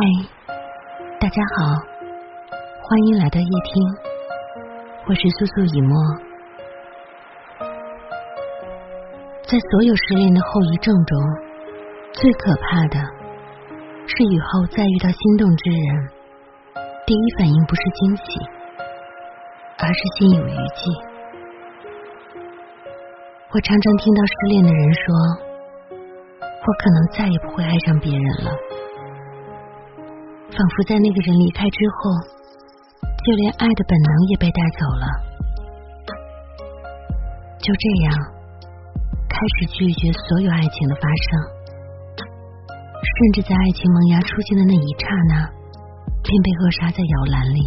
嗨，大家好，欢迎来到夜听，我是素素以沫。在所有失恋的后遗症中，最可怕的是以后再遇到心动之人，第一反应不是惊喜，而是心有余悸。我常常听到失恋的人说：“我可能再也不会爱上别人了。”仿佛在那个人离开之后，就连爱的本能也被带走了。就这样，开始拒绝所有爱情的发生，甚至在爱情萌芽出现的那一刹那，便被扼杀在摇篮里。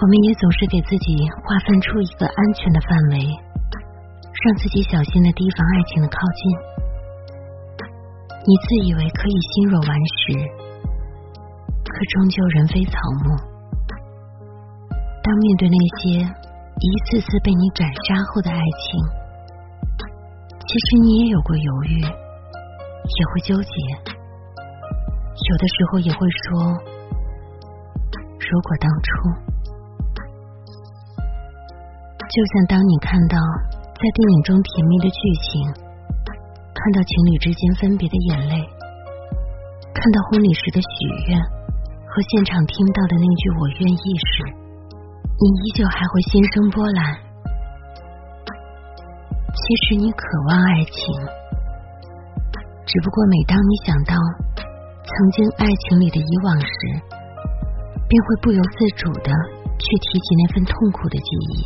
我们也总是给自己划分出一个安全的范围，让自己小心的提防爱情的靠近。你自以为可以心若顽石，可终究人非草木。当面对那些一次次被你斩杀后的爱情，其实你也有过犹豫，也会纠结，有的时候也会说：“如果当初……”就像当你看到在电影中甜蜜的剧情。看到情侣之间分别的眼泪，看到婚礼时的许愿和现场听到的那句“我愿意”时，你依旧还会心生波澜。其实你渴望爱情，只不过每当你想到曾经爱情里的以往时，便会不由自主的去提起那份痛苦的记忆，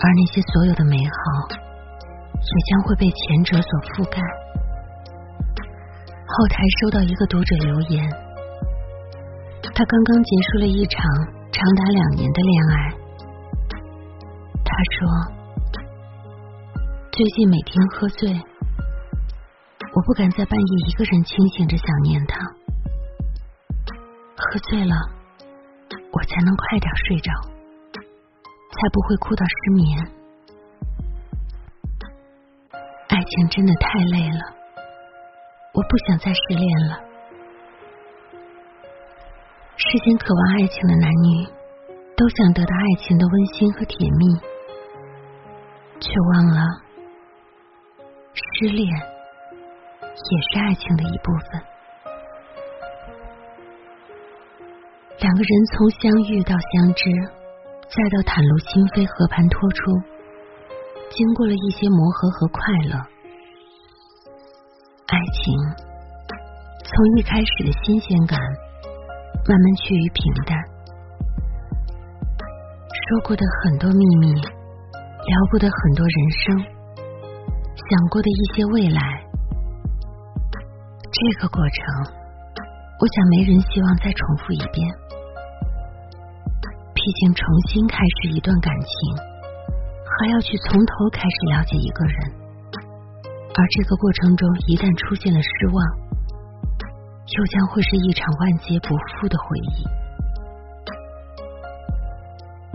而那些所有的美好。也将会被前者所覆盖。后台收到一个读者留言，他刚刚结束了一场长达两年的恋爱。他说，最近每天喝醉，我不敢在半夜一个人清醒着想念他。喝醉了，我才能快点睡着，才不会哭到失眠。情真的太累了，我不想再失恋了。世间渴望爱情的男女，都想得到爱情的温馨和甜蜜，却忘了失恋也是爱情的一部分。两个人从相遇到相知，再到袒露心扉、和盘托出。经过了一些磨合和快乐，情从一开始的新鲜感，慢慢趋于平淡。说过的很多秘密，聊过的很多人生，想过的一些未来，这个过程，我想没人希望再重复一遍。毕竟，重新开始一段感情。还要去从头开始了解一个人，而这个过程中一旦出现了失望，又将会是一场万劫不复的回忆。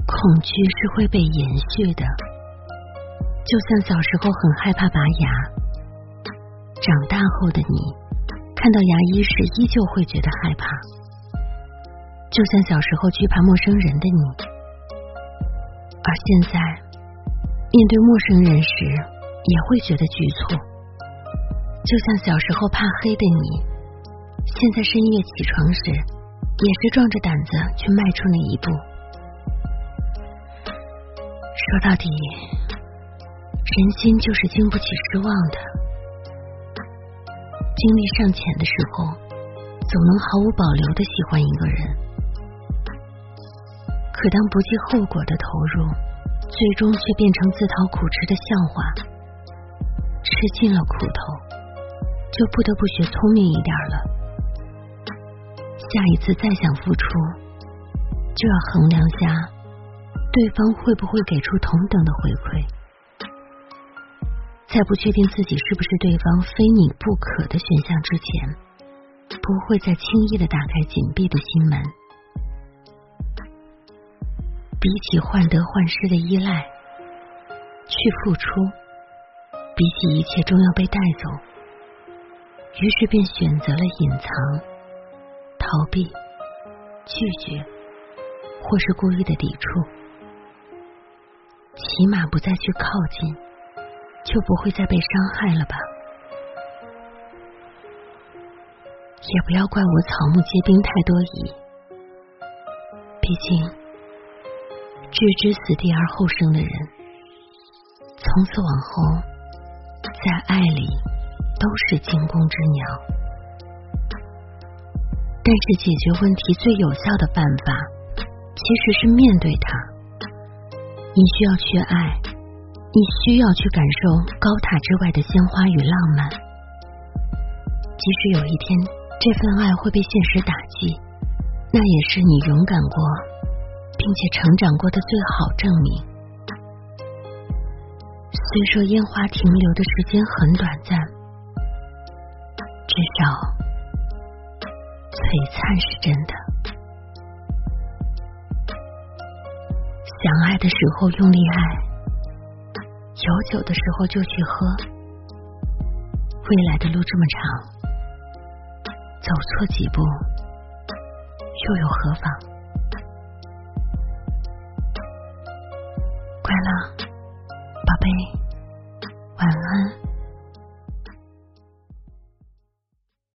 恐惧是会被延续的，就像小时候很害怕拔牙，长大后的你看到牙医时依旧会觉得害怕，就像小时候惧怕陌生人的你，而现在。面对陌生人时，也会觉得局促，就像小时候怕黑的你，现在深夜起床时，也是壮着胆子去迈出那一步。说到底，人心就是经不起失望的。精力尚浅的时候，总能毫无保留的喜欢一个人，可当不计后果的投入。最终却变成自讨苦吃的笑话，吃尽了苦头，就不得不学聪明一点了。下一次再想付出，就要衡量下对方会不会给出同等的回馈。在不确定自己是不是对方非你不可的选项之前，不会再轻易的打开紧闭的心门。比起患得患失的依赖，去付出；比起一切终要被带走，于是便选择了隐藏、逃避、拒绝，或是故意的抵触。起码不再去靠近，就不会再被伤害了吧？也不要怪我草木皆兵太多疑，毕竟置之死地而后生的人，从此往后在爱里都是惊弓之鸟。但是解决问题最有效的办法，其实是面对它。你需要去爱，你需要去感受高塔之外的鲜花与浪漫，即使有一天。这份爱会被现实打击，那也是你勇敢过，并且成长过的最好证明。虽说烟花停留的时间很短暂，至少璀璨是真的。想爱的时候用力爱，有酒的时候就去喝。未来的路这么长。走错几步，又有何妨？快乐，